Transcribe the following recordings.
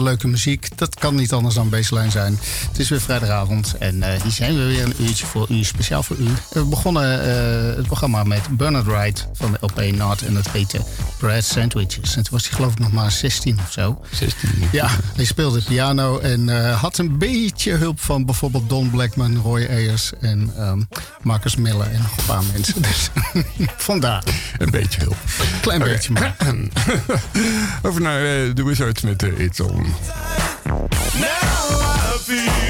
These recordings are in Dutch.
leuke muziek. Dat kan niet anders dan baseline zijn. Het is weer vrijdagavond en uh, hier zijn we weer een uurtje voor u, speciaal voor u. We begonnen uh, het programma met Bernard Wright van de LP Nord en het heette Bread Sandwiches. En toen was hij geloof ik nog maar 16 of zo. 16? Ja, hij speelde piano en uh, had een beetje hulp van bijvoorbeeld Don Blackman, Roy Ayers en um, Marcus Miller en nog een paar mensen. Dus vandaar. Een beetje hulp. Klein okay. beetje maar. Over naar uh, The Wizards met uh, It's On. Now I feel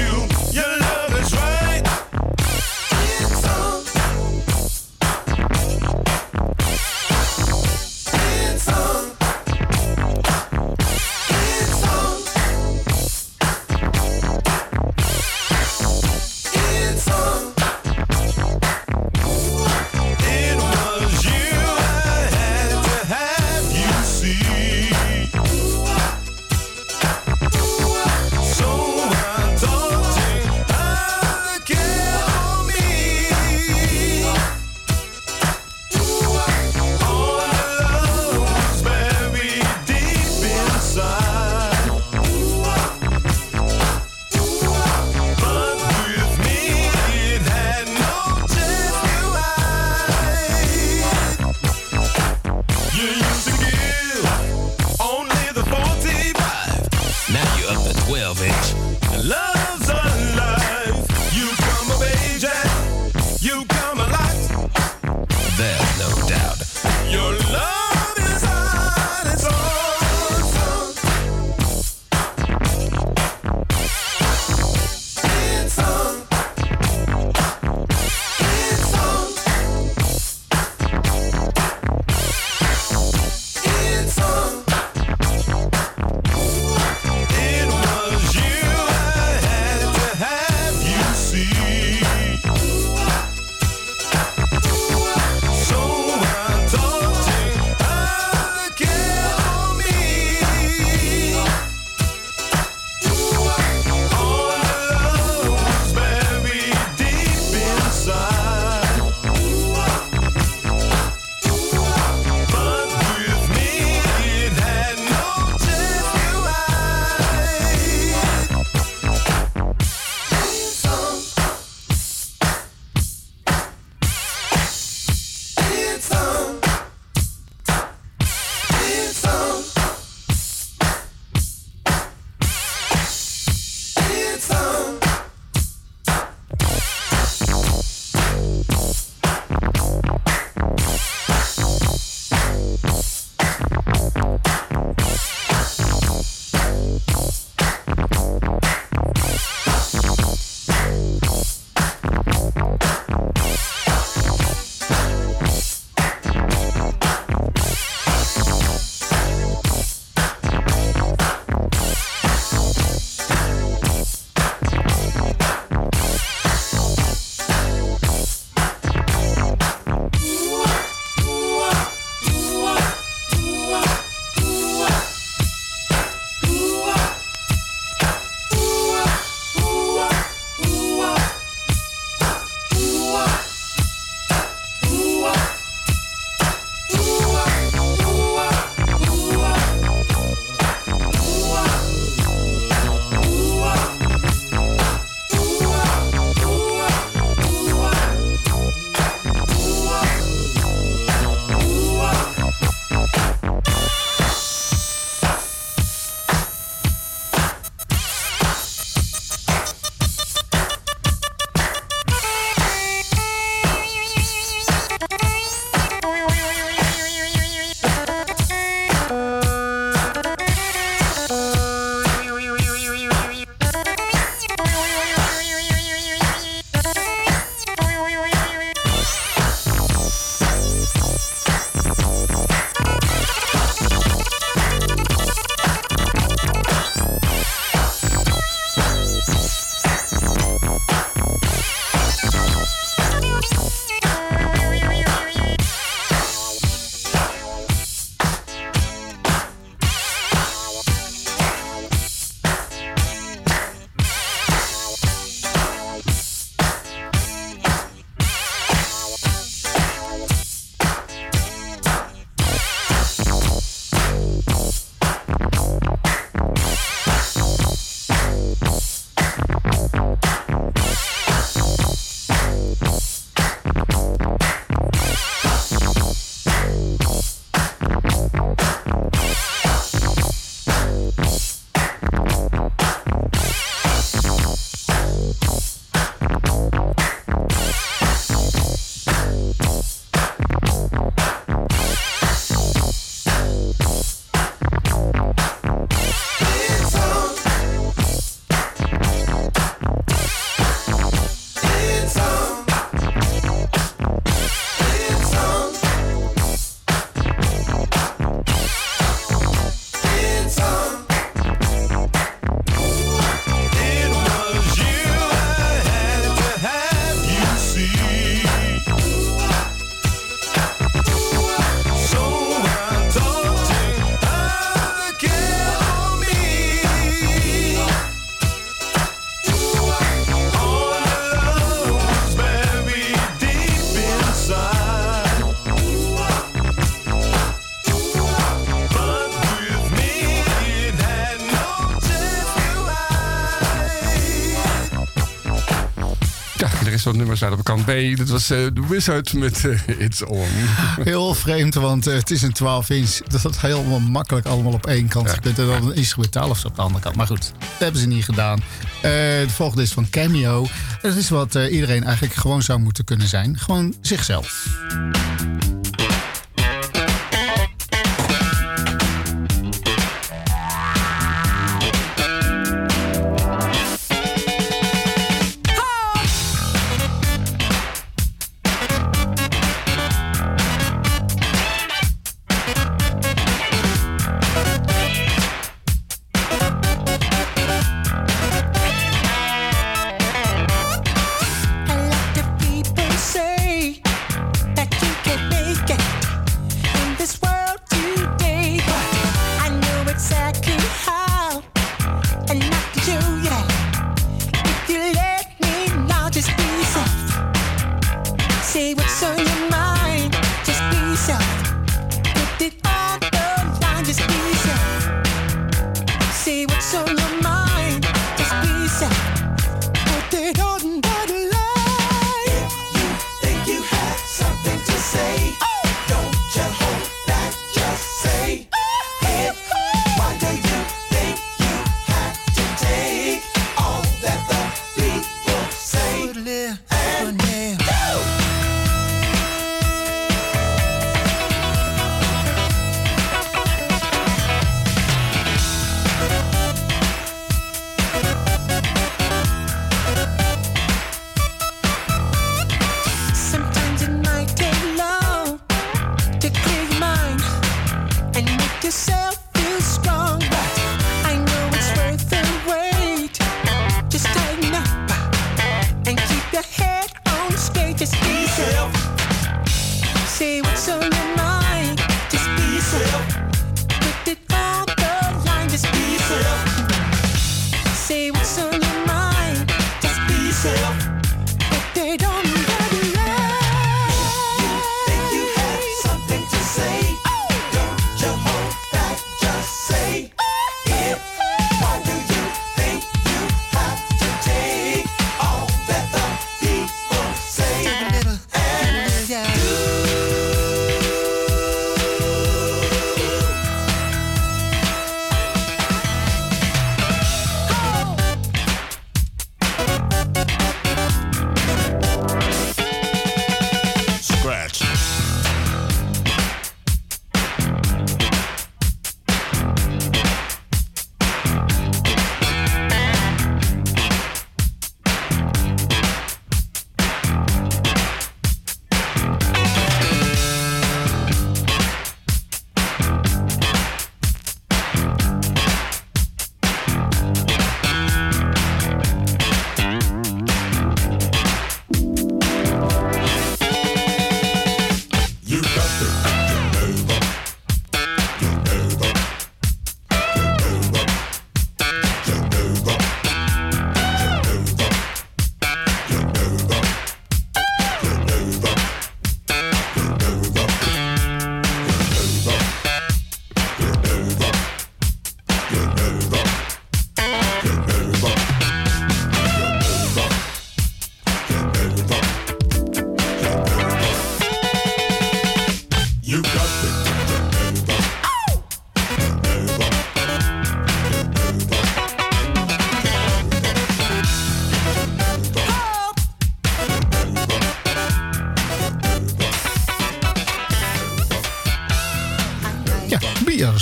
Het nummer staat op kant B. Dat was uh, The Wizard met uh, It's On. Heel vreemd, want uh, het is een 12 inch. Dat is helemaal makkelijk allemaal op één kant. Ja. Je kunt er dan een instrumentaal of zo op de andere kant. Maar goed, dat hebben ze niet gedaan. de volgende is van Cameo. Dat is wat iedereen eigenlijk gewoon zou moeten kunnen zijn. Gewoon zichzelf.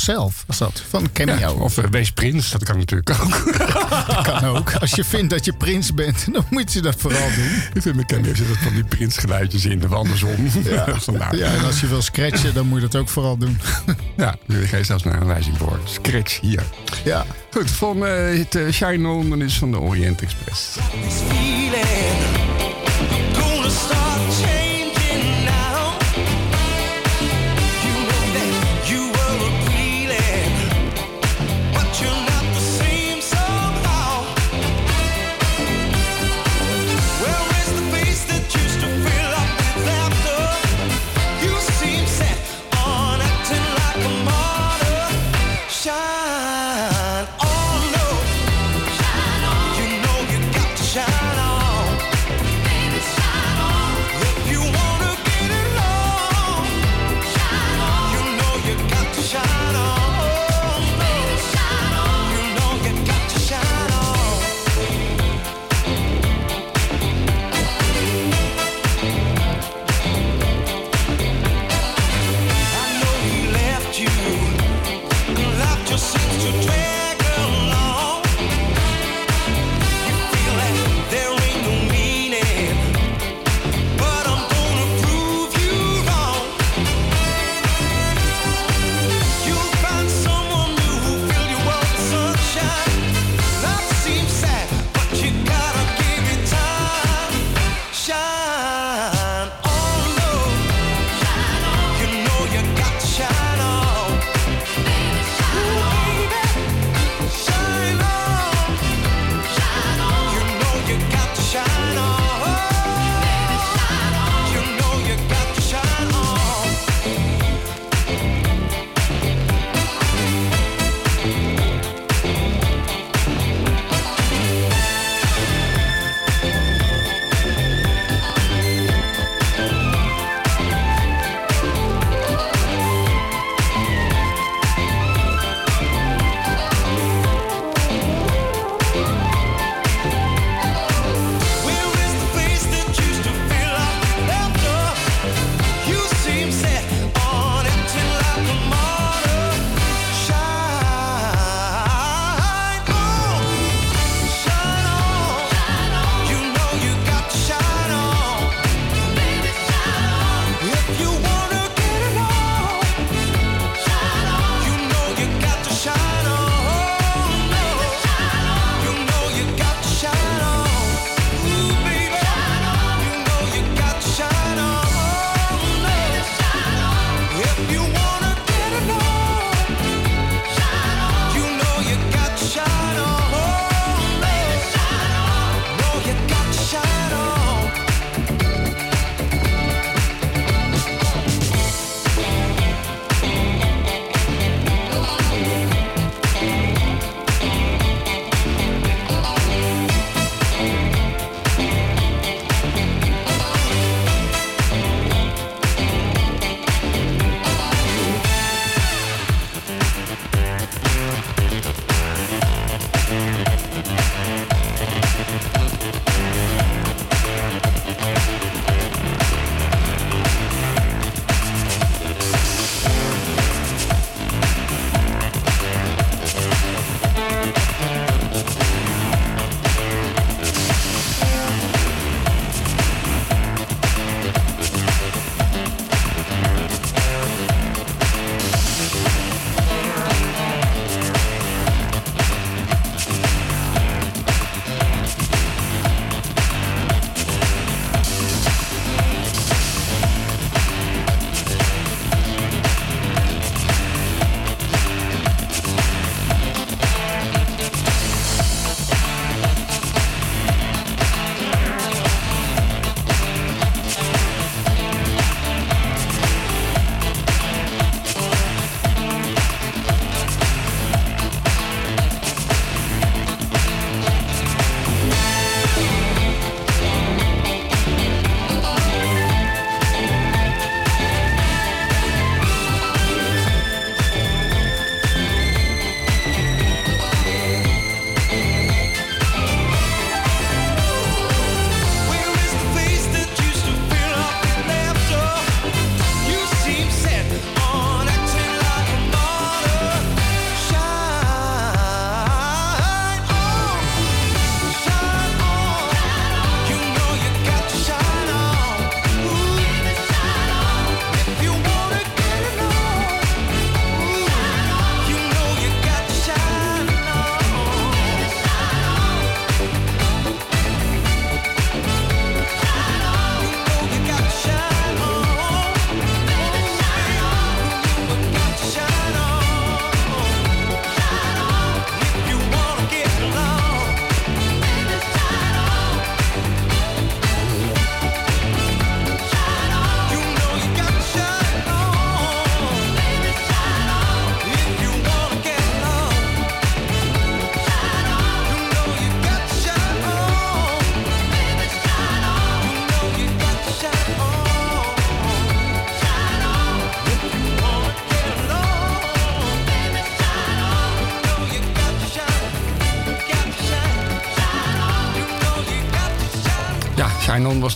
Zelf was dat, van Cameo. of uh, wees prins, dat kan natuurlijk ook. dat kan ook. Als je vindt dat je prins bent, dan moet je dat vooral doen. Ik vind met Cameo zit van die prinsgeluidjes in, of andersom. Ja. ja, en als je wil scratchen, dan moet je dat ook vooral doen. ja, ga je zelfs een aanwijzing voor. Scratch hier. Ja. Goed, van uh, het uh, Shine On, dan is van de Orient Express.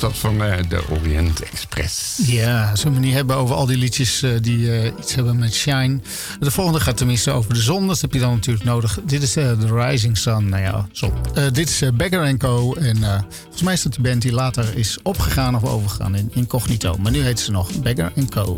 Dat van eh, de Orient Express. Ja, zullen we niet hebben over al die liedjes eh, die eh, iets hebben met Shine. De volgende gaat tenminste over de zon. Dat heb je dan natuurlijk nodig. Dit is The Rising Sun. Nou ja, zon. Dit is uh, Beggar Co. En volgens mij is dat de band die later is opgegaan of overgegaan in Incognito. Maar nu heet ze nog Beggar Co.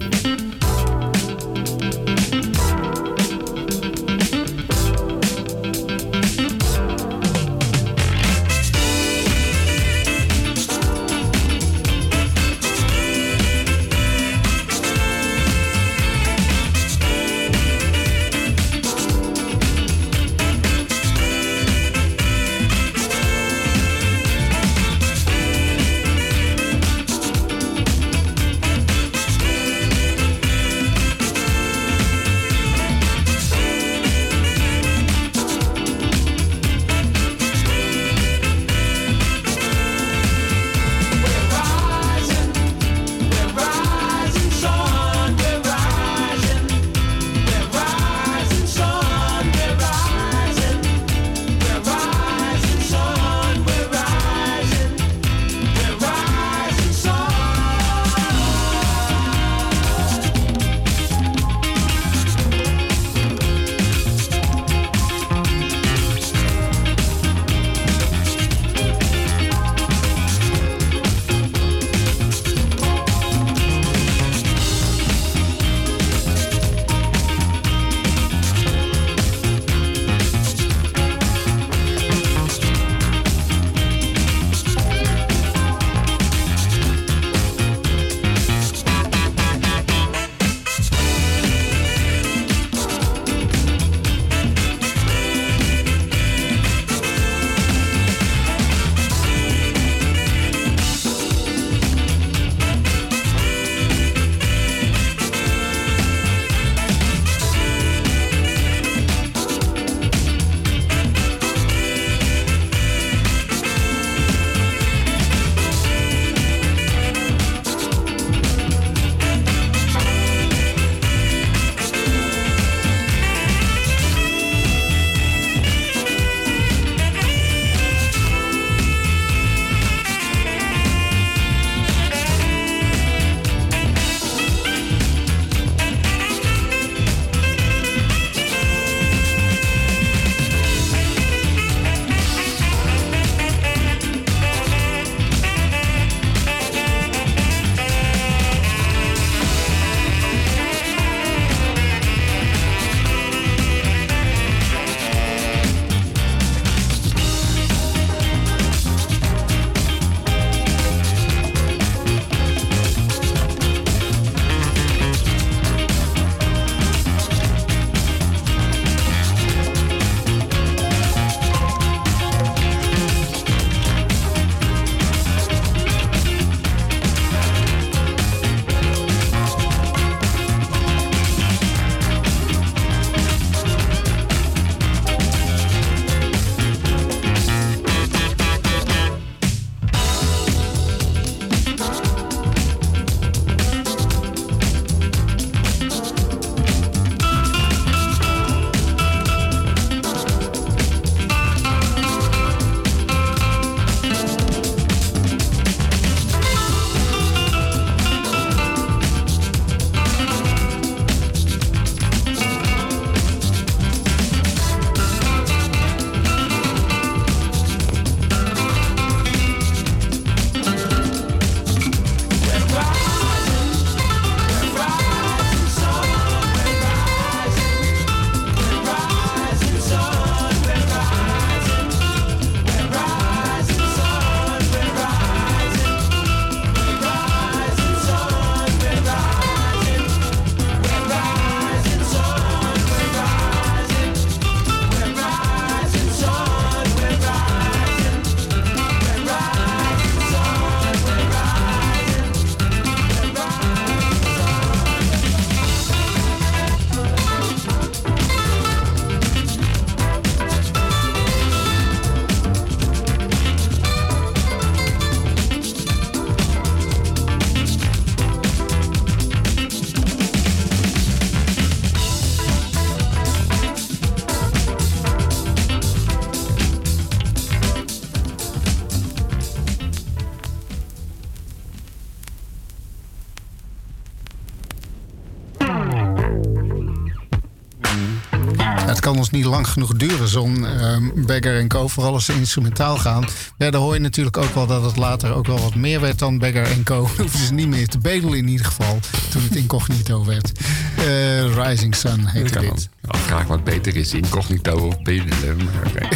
lang genoeg duren, zo'n um, Beggar en Co. Vooral als ze instrumentaal gaan. Ja, dan hoor je natuurlijk ook wel dat het later ook wel wat meer werd dan Beggar en Co. Hoefden ze niet meer te bedelen in ieder geval, toen het incognito werd. Uh, Rising Sun heette dit. graag wat beter is, incognito of bedelen. Okay.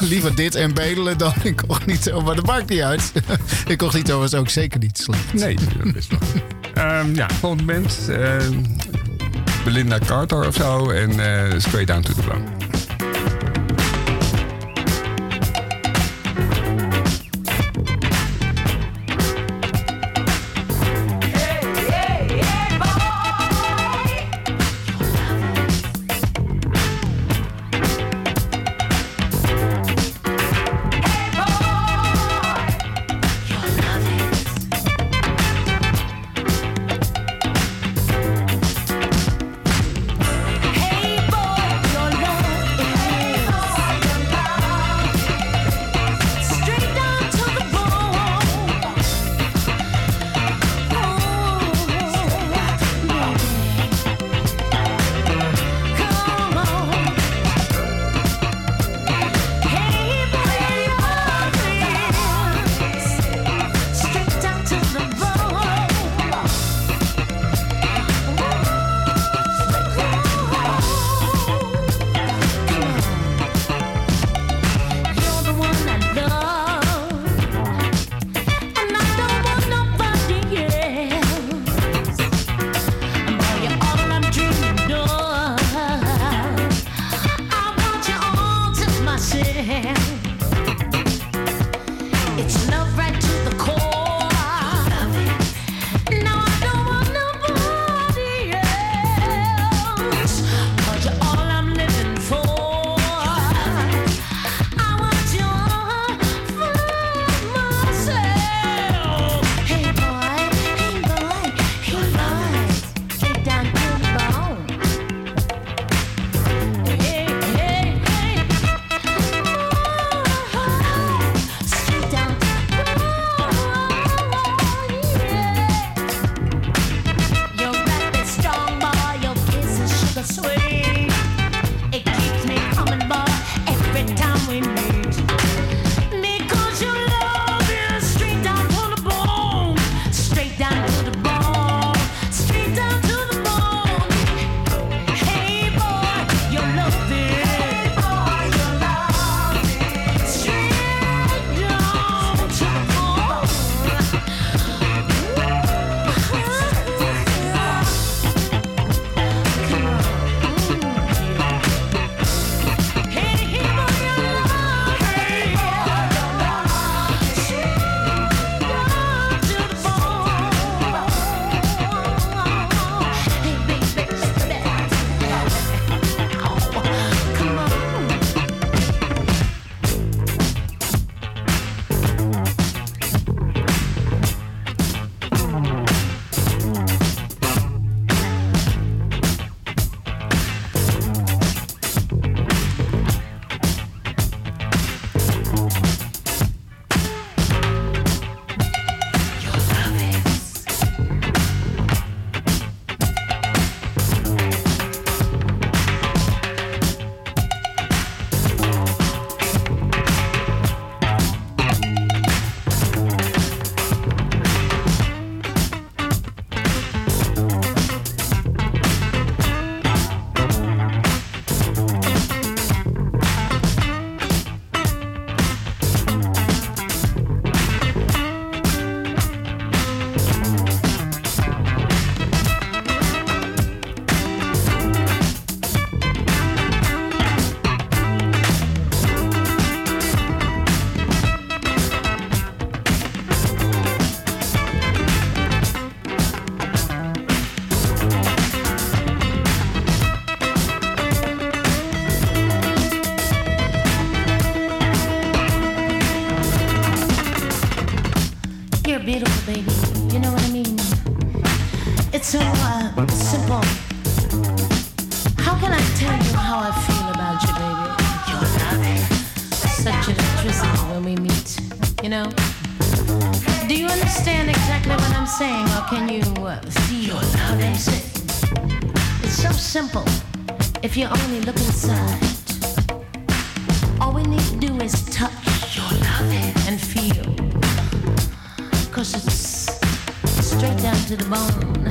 Liever dit en bedelen dan incognito, maar dat maakt niet uit. incognito was ook zeker niet slecht. Nee, dat is wel. um, ja, volgende band. Uh, Belinda Carter of zo. En uh, Straight Down to the Bone. simple if you only look inside. All we need to do is touch your love and feel. Cause it's straight down to the bone.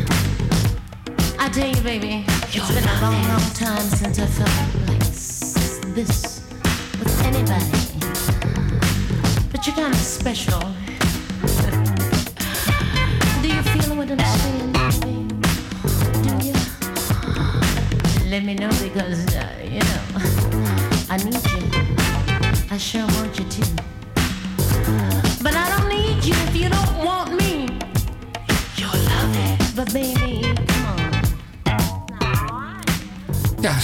I tell you, baby, your it's been a long, long time since I felt like this with anybody. But you're kind of special.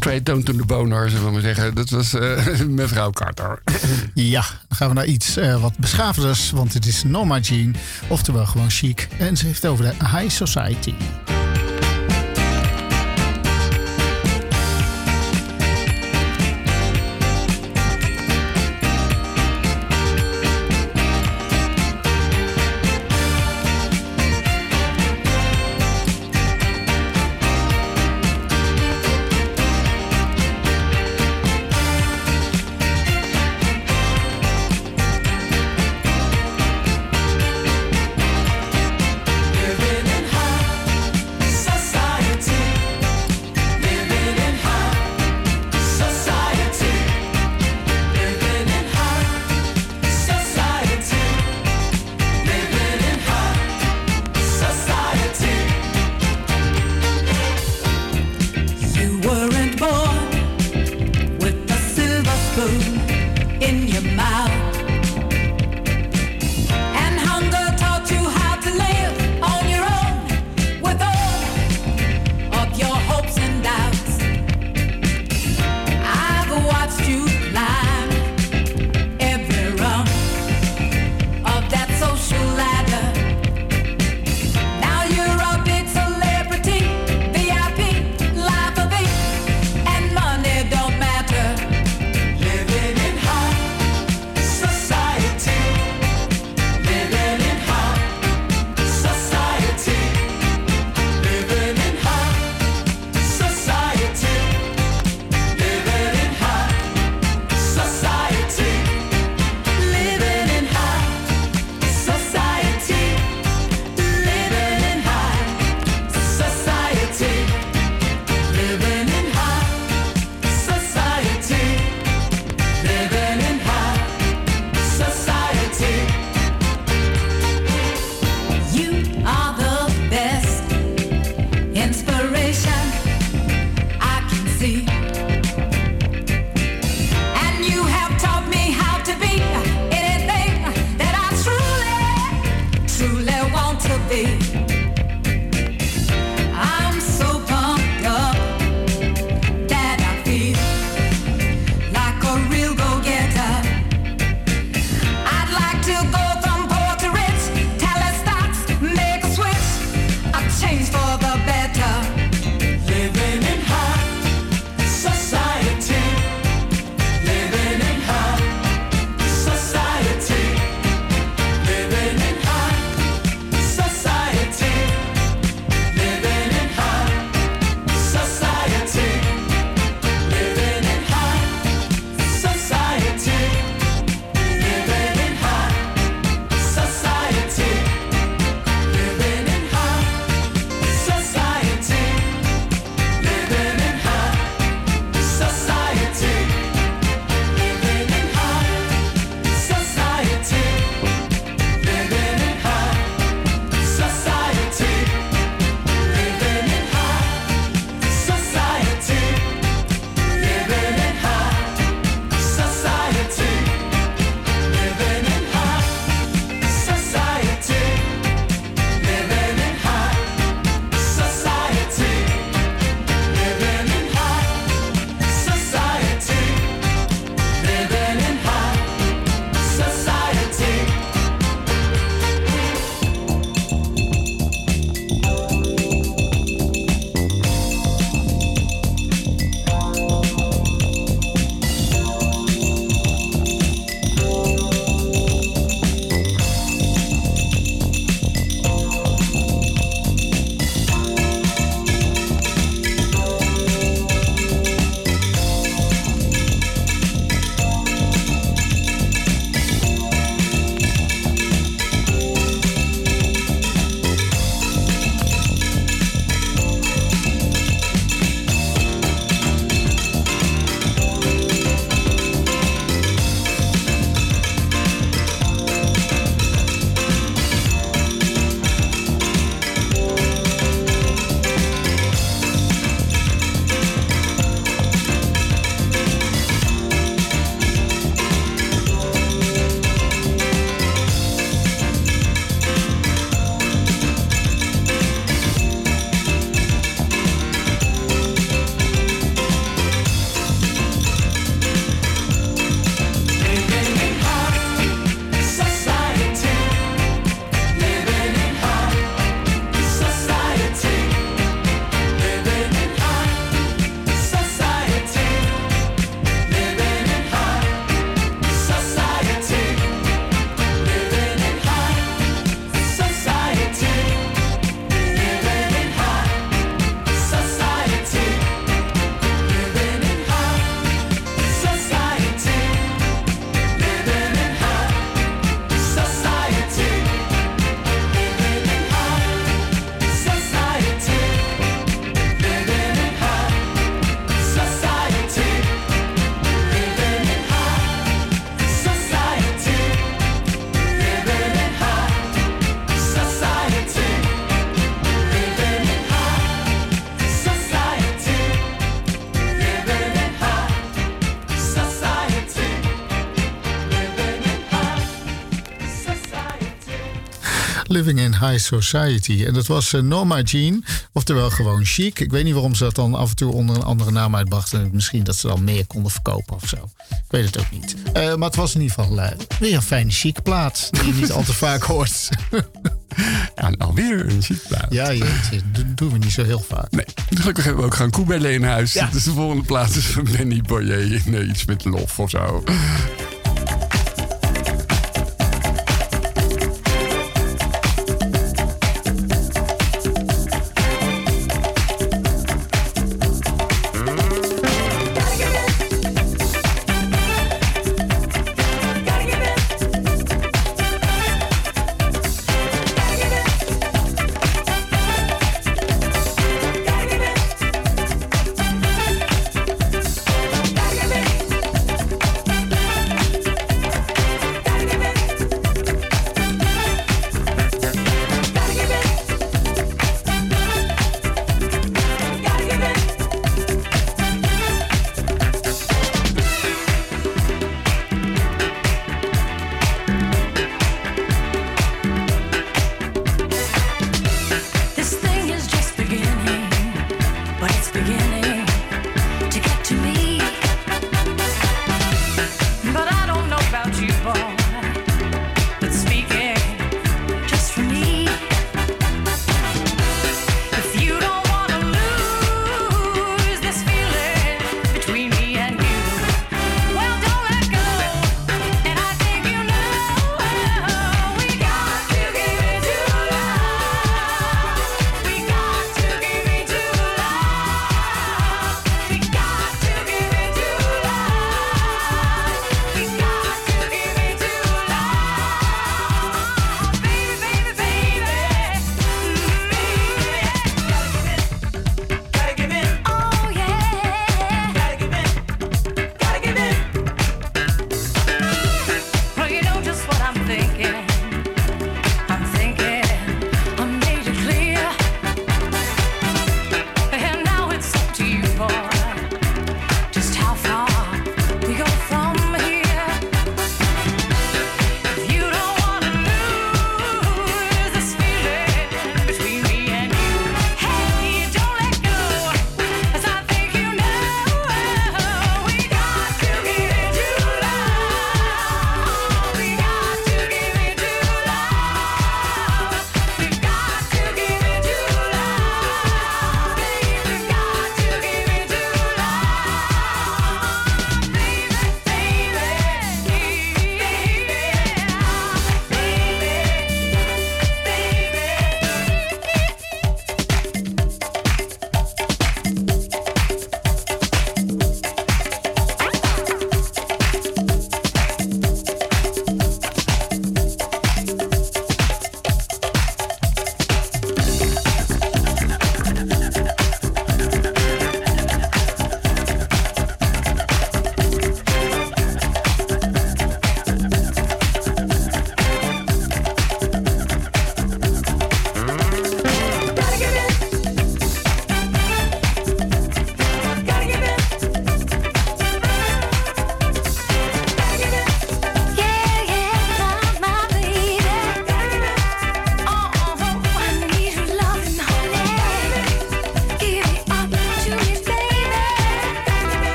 Straight down to the bone, hoor, zullen we maar zeggen. Dat was eh, mevrouw Carter. Ja, dan gaan we naar iets eh, wat beschaafders, want het is Norma Jean, oftewel gewoon chic. En ze heeft het over de High Society. see Living in High Society. En dat was uh, Norma Jean, oftewel gewoon chic. Ik weet niet waarom ze dat dan af en toe onder een andere naam uitbrachten. Misschien dat ze dan meer konden verkopen of zo. Ik weet het ook niet. Uh, maar het was in ieder geval uh, weer een fijne chic plaat. Die je niet al te vaak hoort. ja, alweer een chic plaat. Ja, jeetje, dat doen we niet zo heel vaak. Nee, gelukkig hebben we ook gaan koebellen in huis. Ja. Dus de volgende plaat is van Benny Boyer. Nee, iets met lof of zo.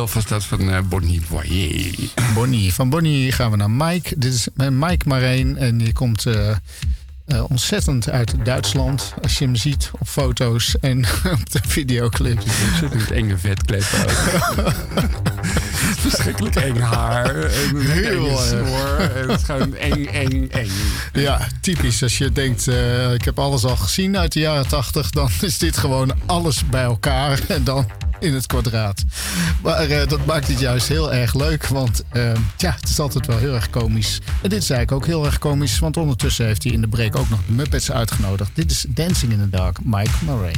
Love was dat van eh, Bonnie Boyer. Bonnie. Van Bonnie gaan we naar Mike. Dit is Mike Marijn. En die komt eh, eh, ontzettend uit Duitsland. Als je hem ziet op foto's en op de videoclips. Ontzettend enge vetkleppen ook. Verschrikkelijk eng haar. En een Heel snor. En het is gewoon eng, eng, eng. Ja, typisch. Als je denkt, ik heb alles al gezien uit de jaren 80, dan is dit gewoon alles bij elkaar en dan in het kwadraat. Maar eh, dat maakt het juist heel erg leuk, want eh, ja, het is altijd wel heel erg komisch. En dit is eigenlijk ook heel erg komisch, want ondertussen heeft hij in de break ook nog de Muppets uitgenodigd. Dit is Dancing in the Dark, Mike Murray.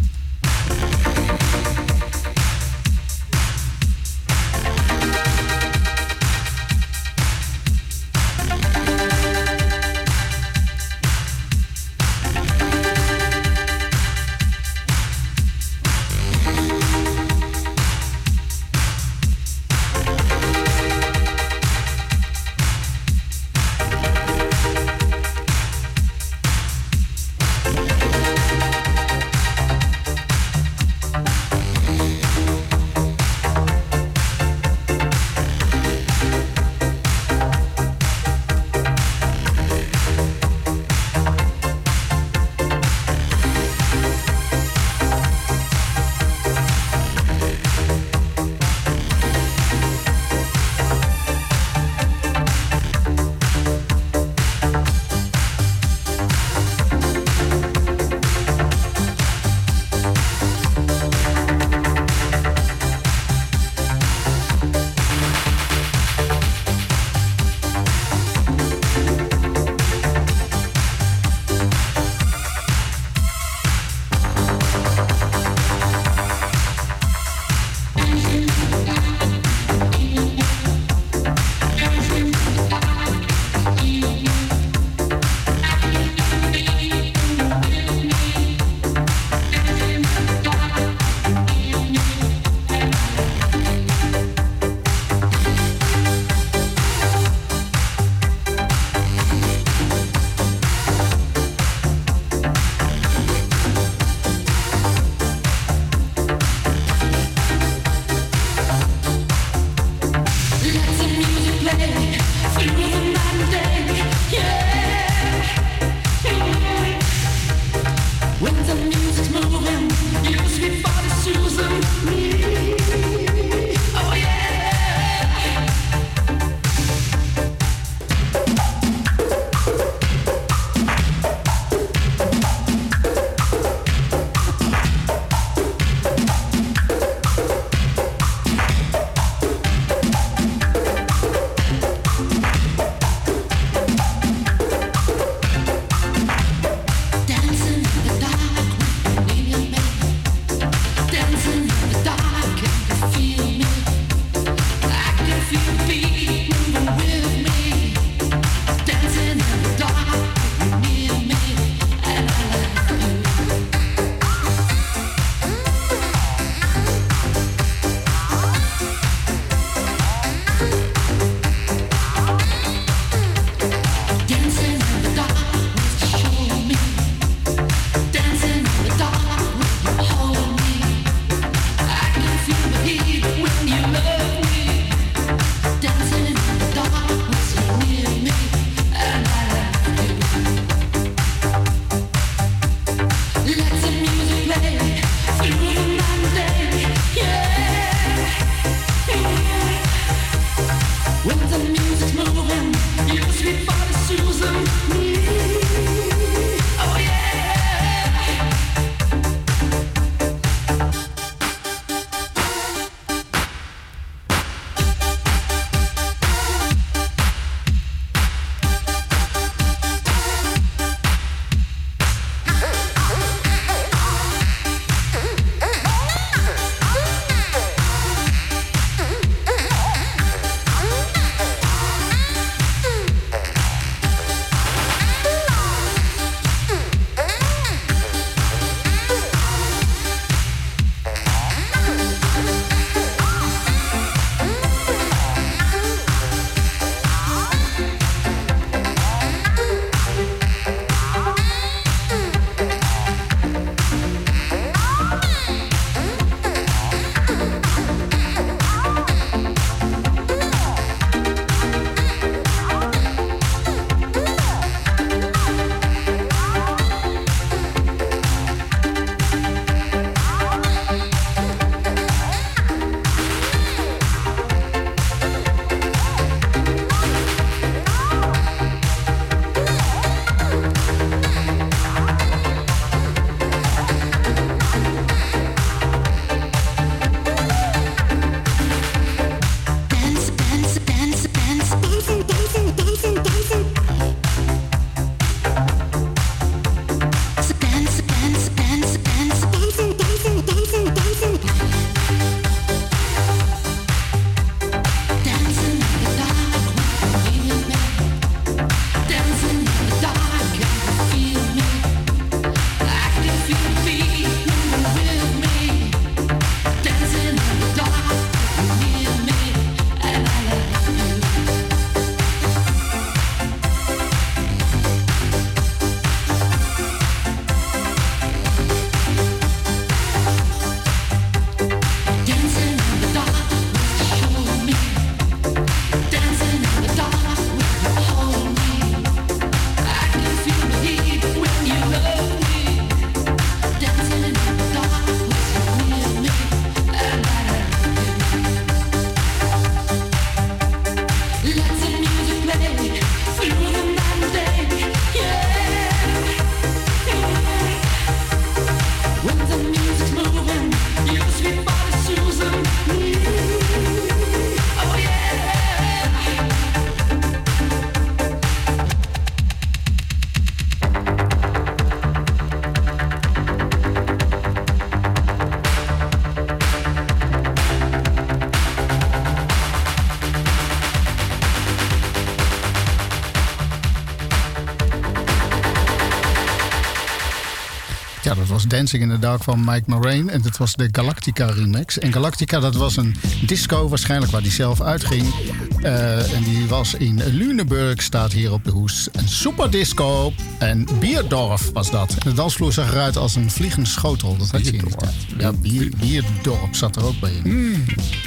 Dancing in the Dark van Mike Moraine. En dat was de Galactica remix. En Galactica, dat was een disco waarschijnlijk waar die zelf uitging. Eh, en die was in Lüneburg, staat hier op de hoes. Een superdisco. En Bierdorf was dat. De dansvloer zag eruit als een vliegende schotel. Dat had je in de tijd. Ja, bier, Bierdorp zat er ook bij in.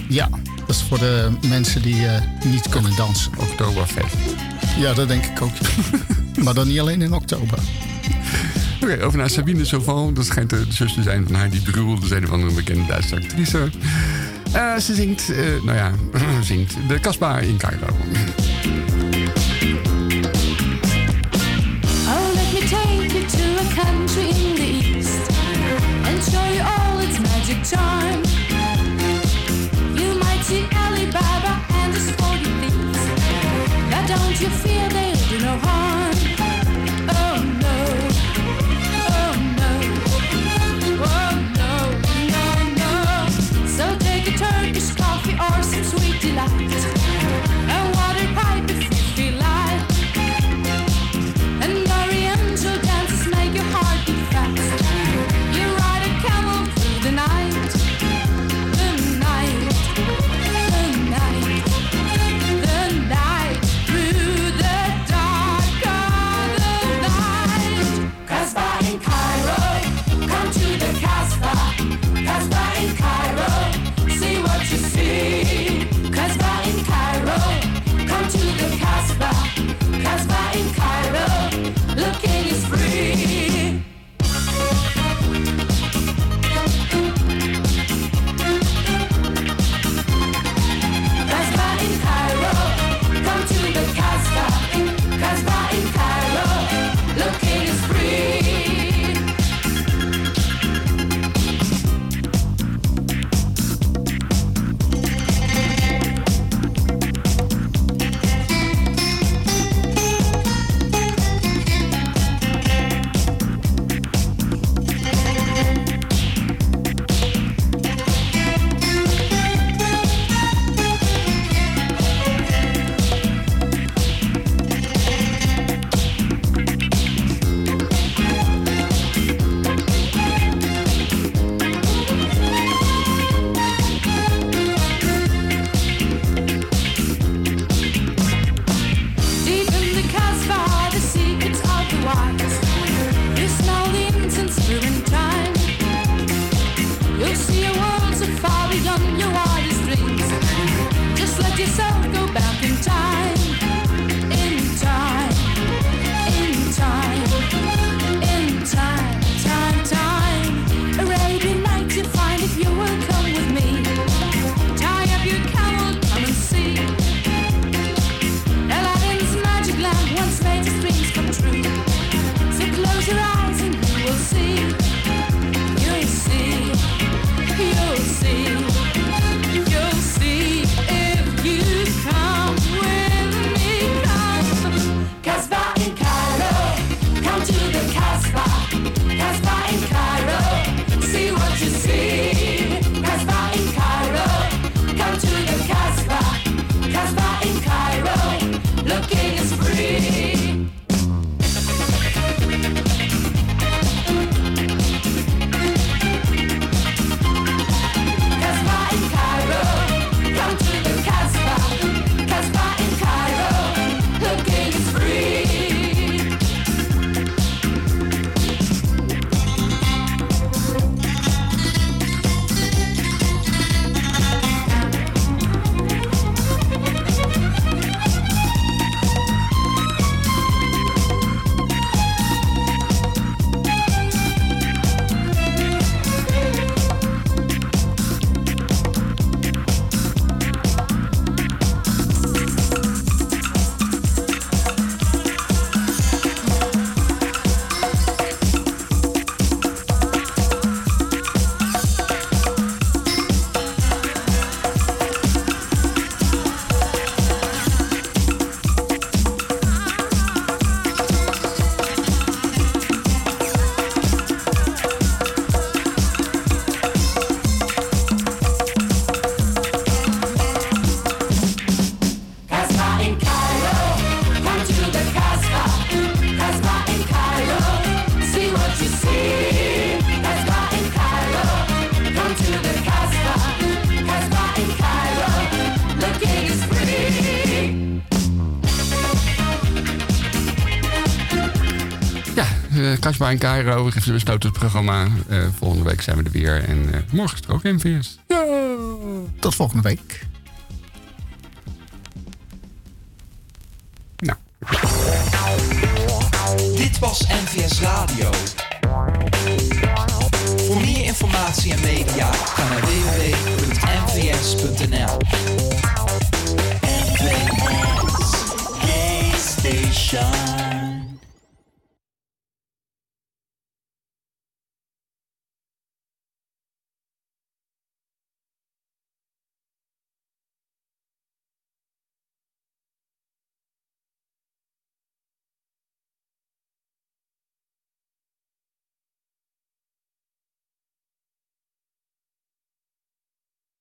Ja, dat is voor de mensen die eh, niet kunnen dansen. Oktoberfest. Ja, dat denk ik ook. maar dan niet alleen in oktober. Oké, over naar Sabine Sauvant. Dat schijnt de zus te zijn van Heidi Brühl. Dat is een bekende Duitse actrice. Eh, ze zingt, eh, nou ja, zingt de Kasbah in Cairo. Oh, Kasbah en Cairo. We besloten het programma. Uh, volgende week zijn we er weer. En uh, morgen is er ook MVS. Ja. Tot volgende week.